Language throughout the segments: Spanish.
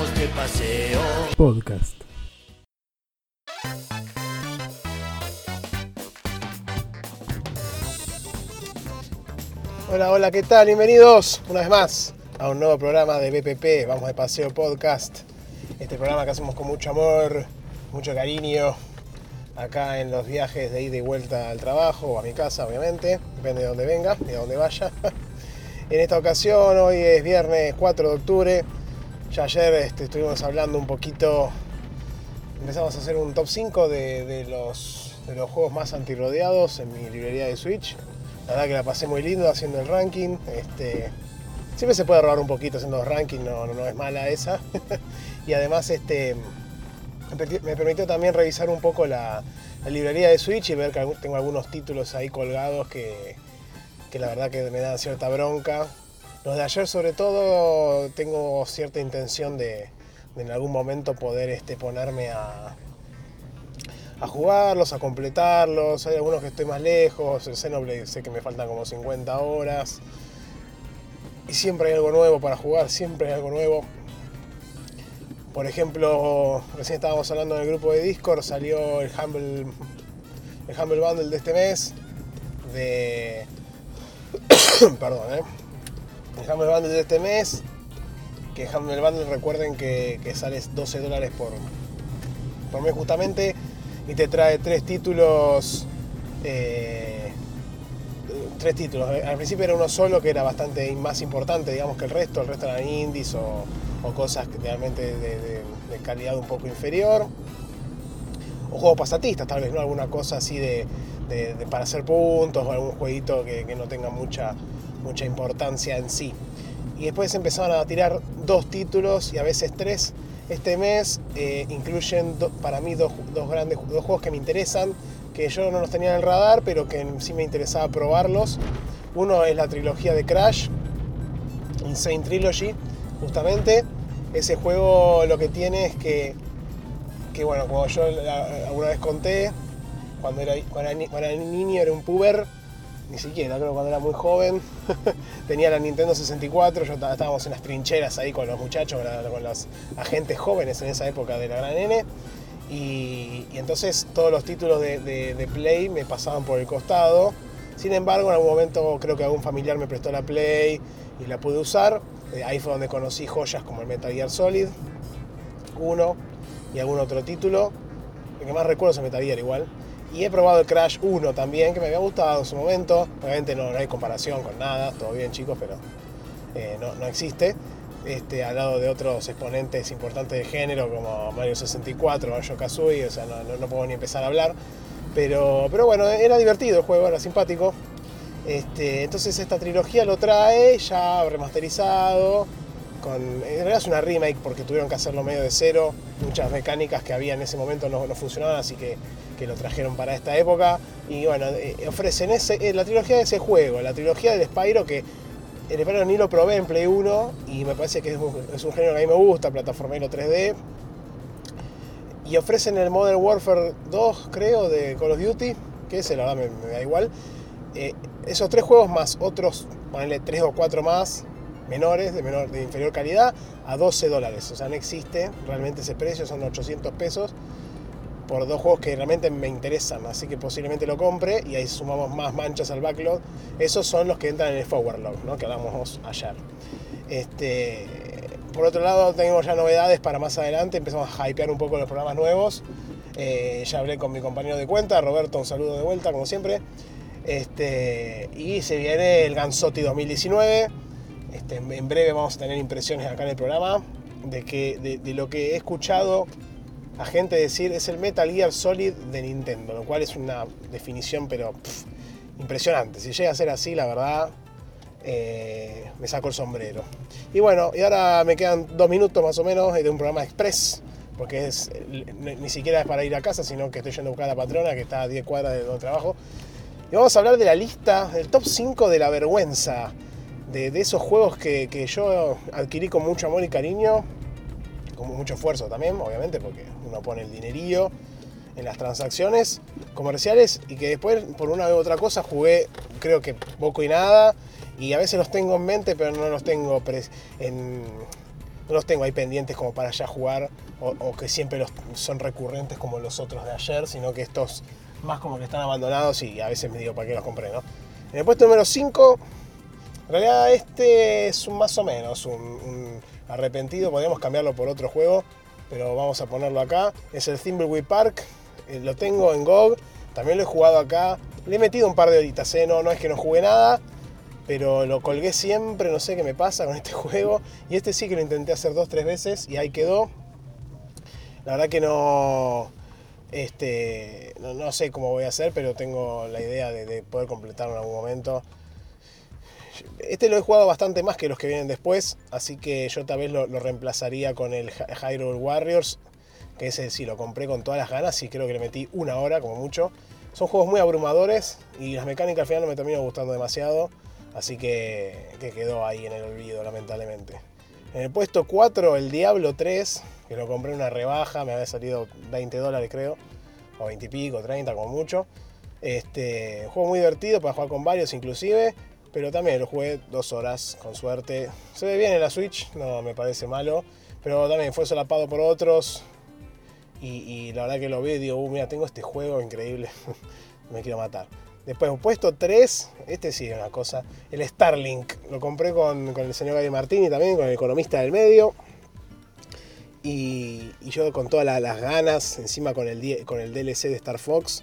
vamos de paseo. Podcast. Hola, hola, ¿qué tal? Bienvenidos una vez más a un nuevo programa de BPP, Vamos de Paseo Podcast. Este programa que hacemos con mucho amor, mucho cariño, acá en los viajes de ida y vuelta al trabajo o a mi casa, obviamente, depende de dónde venga y de dónde vaya. En esta ocasión, hoy es viernes 4 de octubre, ya ayer este, estuvimos hablando un poquito, empezamos a hacer un top 5 de, de los, de los juegos más antirrodeados en mi librería de Switch. La verdad que la pasé muy lindo haciendo el ranking. Este, siempre se puede robar un poquito haciendo los rankings, no, no, es mala esa. y además este, me permitió también revisar un poco la, la librería de Switch y ver que tengo algunos títulos ahí colgados que, que la verdad que me dan cierta bronca. Los de ayer sobre todo tengo cierta intención de, en algún momento poder este, ponerme a, a jugarlos, a completarlos. Hay algunos que estoy más lejos. El Xenoblade sé que me faltan como 50 horas. Y siempre hay algo nuevo para jugar, siempre hay algo nuevo. Por ejemplo, recién estábamos hablando en el grupo de Discord, salió el Humble, el Humble Bundle de este mes. De. Perdón, ¿eh? El Humble Bundle de este mes. Que Humble Bundle recuerden que, que sale 12 dólares por, por mes justamente y te trae tres títulos. Eh, tres títulos. Al principio era uno solo que era bastante más importante, digamos, que el resto. El resto eran indies o, cosas realmente de, calidad un poco inferior. O juegos pasatistas, tal vez, ¿no? Alguna cosa así de, para hacer puntos o algún jueguito que no tenga mucha, mucha importancia en sí. Y después empezaron a tirar dos títulos y a veces tres este mes eh, incluyen para mí dos, dos, grandes dos juegos que me interesan, que yo no los tenía en el radar, pero que sí me interesaba probarlos. Uno es la trilogía de Crash, Insane Trilogy, justamente. Ese juego lo que tiene es que, que bueno, como yo alguna vez conté, cuando era, cuando era, cuando era niño era un puber, ni siquiera, creo cuando era muy joven, tenía la Nintendo 64, yo estábamos en las trincheras ahí con los muchachos, con los agentes jóvenes en esa época de la gran N, y, entonces todos los títulos de, de, Play me pasaban por el costado, sin embargo en algún momento creo que algún familiar me prestó la Play y la pude usar, ahí fue donde conocí joyas como el Metal Gear Solid 1 y algún otro título, el que más recuerdo es el Metal Gear igual, y he probado el Crash 1 también, que me había gustado en su momento. Obviamente no, hay comparación con nada, todo bien chicos, pero eh, no, no, existe. Este, al lado de otros exponentes importantes de género como Mario 64, Mario Kazooie, o sea, no, no, no, puedo ni empezar a hablar. Pero, pero bueno, era divertido el juego, era simpático. Este, entonces esta trilogía lo trae ya remasterizado. En realidad es una remake porque tuvieron que hacerlo medio de cero. Muchas mecánicas que había en ese momento no, funcionaban, así que que lo trajeron para esta época. Y bueno, eh, ofrecen eh, la trilogía de ese juego, la trilogía del Spyro, que el Spyro ni lo probé en Play 1 y me parece que es un, género que a mí me gusta, plataformero 3D. Y ofrecen el Modern Warfare 2, creo, de Call of Duty, que ese la verdad me, me da igual. Eh, esos tres juegos más otros, ponele tres o cuatro más, menores, de, menor, de inferior calidad, a 12 dólares. O sea, no existe realmente ese precio, son 800 pesos por dos juegos que realmente me interesan, así que posiblemente lo compre y ahí sumamos más manchas al backlog. Esos son los que entran en el forward log, ¿no? que hablamos ayer. Este, por otro lado, tenemos ya novedades para más adelante, empezamos a hypear un poco los programas nuevos. Eh, ya hablé con mi compañero de cuenta, Roberto, un saludo de vuelta, como siempre. Este, y se viene el Gansotti 2019. Este, en breve vamos a tener impresiones acá en el programa de, lo que he escuchado a gente decir es el Metal Gear Solid de Nintendo, lo cual es una definición pero impresionante. Si llega a ser así, la verdad, eh, me saco el sombrero. Y bueno, y ahora me quedan dos minutos más o menos de un programa express, porque ni siquiera es para ir a casa, sino que estoy yendo a buscar a la patrona que está a 10 cuadras de donde trabajo. Y vamos a hablar de la lista, del top 5 de la vergüenza, de, esos juegos que, que yo adquirí con mucho amor y cariño con mucho esfuerzo también, obviamente, porque uno pone el dinerillo en las transacciones comerciales y que después por una u otra cosa jugué creo que poco y nada y a veces los tengo en mente pero no los tengo en, no los tengo ahí pendientes como para ya jugar o, que siempre son recurrentes como los otros de ayer, sino que estos más como que están abandonados y a veces me digo para qué los compré, ¿no? En el puesto número 5, en realidad este es un más o menos un, arrepentido, podríamos cambiarlo por otro juego, pero vamos a ponerlo acá. Es el Thimbleweed Park, eh, lo tengo en GOG, también lo he jugado acá, le he metido un par de horitas, ¿eh? no, no es que no jugué nada, pero lo colgué siempre, no sé qué me pasa con este juego. Y este sí que lo intenté hacer dos, tres veces y ahí quedó. La verdad que no, este, no, sé cómo voy a hacer, pero tengo la idea de, poder completarlo en algún momento. Este lo he jugado bastante más que los que vienen después, así que yo tal vez lo, reemplazaría con el Hyrule Warriors, que ese sí lo compré con todas las ganas y creo que le metí una hora como mucho. Son juegos muy abrumadores y las mecánicas al final no me terminan gustando demasiado, así que, que quedó ahí en el olvido lamentablemente. En el puesto 4, el Diablo 3, que lo compré en una rebaja, me había salido 20 dólares creo, o 20 y pico, 30 como mucho. Este, juego muy divertido para jugar con varios inclusive, pero también lo jugué dos horas con suerte. Se ve bien en la Switch, no me parece malo, pero también fue solapado por otros. Y, la verdad que lo vi y digo, uh, mira, tengo este juego increíble, me quiero matar. Después, puesto 3, este sí es una cosa, el Starlink. Lo compré con, el señor Gary Martini también, con el economista del medio. Y, yo con todas las ganas, encima con el, con el DLC de Star Fox,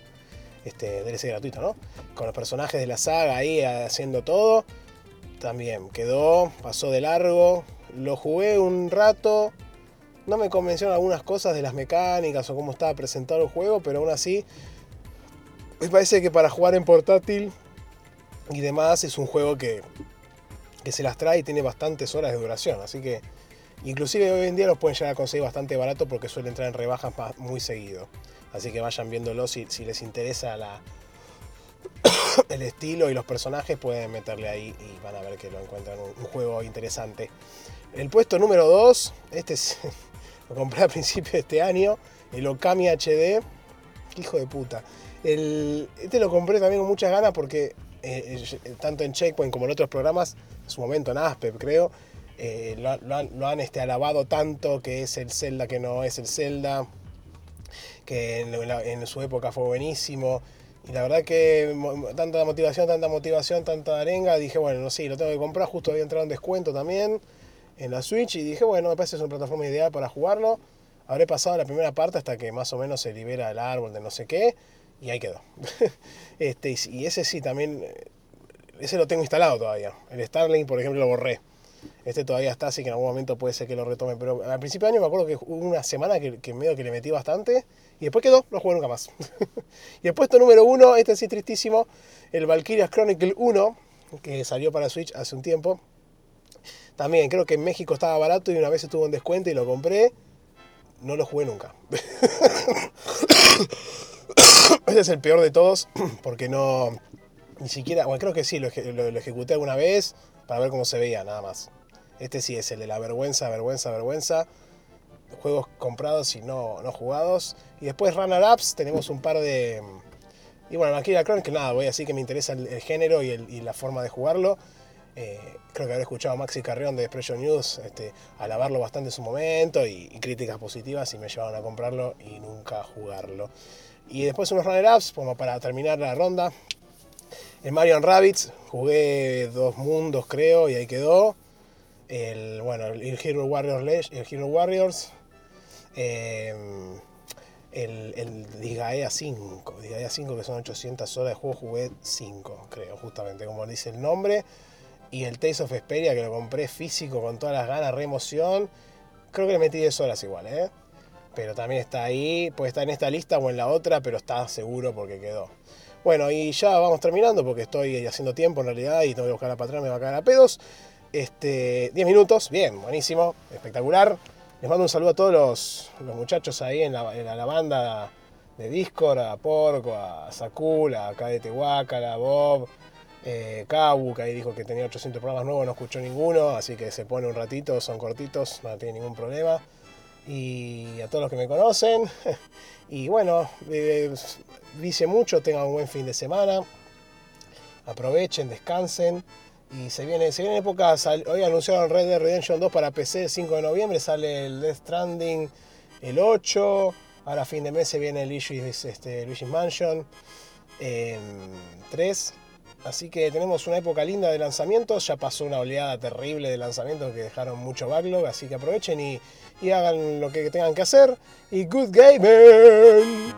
este DLC gratuito, ¿no? Con los personajes de la saga ahí haciendo todo. También quedó, pasó de largo. Lo jugué un rato. No me convencieron algunas cosas de las mecánicas o cómo estaba presentado el juego, pero aún así me parece que para jugar en portátil y demás es un juego que, que se las trae y tiene bastantes horas de duración. Así que inclusive hoy en día los pueden llegar a conseguir bastante barato porque suele entrar en rebajas muy seguido. Así que vayan viéndolo si, les interesa el estilo y los personajes pueden meterle ahí y van a ver que lo encuentran un, juego interesante. El puesto número 2, este lo compré a principios de este año, el Okami HD. Hijo de puta este lo compré también con muchas ganas porque eh, eh, tanto en Checkpoint como en otros programas, en su momento en Aspep creo, eh, lo, han, este, alabado tanto que es el Zelda que no es el Zelda, que en, su época fue buenísimo. Y la verdad que tanta motivación, tanta motivación, tanta arenga, dije, bueno, no sé, lo tengo que comprar, justo había entrado en descuento también en la Switch y dije, bueno, me parece que es una plataforma ideal para jugarlo. Habré pasado la primera parte hasta que más o menos se libera el árbol de no sé qué y ahí quedó. este, y ese sí, también, eh, ese lo tengo instalado todavía. El Starlink, por ejemplo, lo borré. Este todavía está, así que en algún momento puede ser que lo retome. Pero al principio de año me acuerdo que hubo una semana que, que medio que le metí bastante. Y después quedó, no jugué nunca más. y el puesto número uno, este sí tristísimo, el Valkyria's Chronicle 1, que salió para Switch hace un tiempo. También creo que en México estaba barato y una vez estuvo en descuento y lo compré. No lo jugué nunca. Este es el peor de todos porque no, ni siquiera, bueno, creo que sí, lo, ejecuté alguna vez para ver cómo se veía, nada más. Este sí es el de la vergüenza, vergüenza, vergüenza. Juegos comprados y no, no jugados. Y después runner-ups, tenemos un par de... Y bueno, la que nada, voy así que me interesa el, género y, la forma de jugarlo. Eh, creo que habré escuchado a Maxi Carrión de Expression News este, alabarlo bastante en su momento y, y, críticas positivas y me llevaron a comprarlo y nunca jugarlo. Y después unos runner-ups, como para terminar la ronda. En Marion Rabbits jugué dos mundos, creo, y ahí quedó. El, bueno, el Hero Warriors, el Hero Warriors em, el, el Digaea 5, Digaea 5 que son 800 horas de juego, jugué 5, creo, justamente como dice el nombre. Y el Taste of Esperia que lo compré físico con todas las ganas, re emoción. Creo que le metí 10 horas igual, ¿eh? pero también está ahí, puede estar en esta lista o en la otra, pero está seguro porque quedó. Bueno, y ya vamos terminando porque estoy haciendo tiempo en realidad y tengo que buscar a patrón, me va a caer a pedos. Este, 10 minutos, bien, buenísimo, espectacular. Les mando un saludo a todos los, muchachos ahí en la, banda de Discord, a Porco, a Sakul, a de Tehuacala, a Bob, eh, Kabu, que ahí dijo que tenía 800 programas nuevos, no escuchó ninguno, así que se pone un ratito, son cortitos, no tiene ningún problema y a todos los que me conocen. Y bueno, eh, dice mucho, tengan un buen fin de semana. Aprovechen, descansen Y se viene, se vienen épocas, hoy anunciaron Red Dead Redemption 2 para PC el 5 de noviembre, sale el Death Stranding el 8, ahora fin de mes se viene el Luigi's, este, Mansion 3. Así que tenemos una época linda de lanzamientos, ya pasó una oleada terrible de lanzamientos que dejaron mucho backlog, así que aprovechen y, y hagan lo que tengan que hacer. Y good gaming.